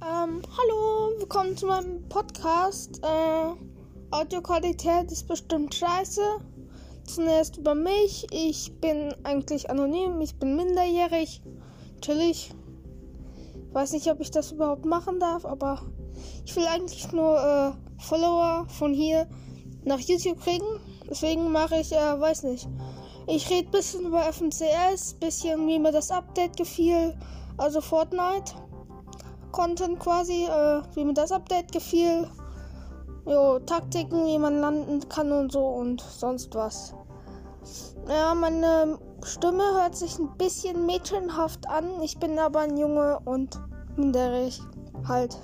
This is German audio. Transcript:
Ähm, hallo, willkommen zu meinem Podcast. Äh, Audioqualität ist bestimmt scheiße. Zunächst über mich. Ich bin eigentlich anonym, ich bin minderjährig. Natürlich. Weiß nicht, ob ich das überhaupt machen darf, aber ich will eigentlich nur äh, Follower von hier nach YouTube kriegen. Deswegen mache ich, äh, weiß nicht. Ich rede ein bisschen über FNCS, bisschen wie mir das Update gefiel, also Fortnite. Content quasi, äh, wie mir das Update gefiel. Jo, Taktiken, wie man landen kann und so und sonst was. Ja, meine Stimme hört sich ein bisschen mädchenhaft an. Ich bin aber ein Junge und minderig halt.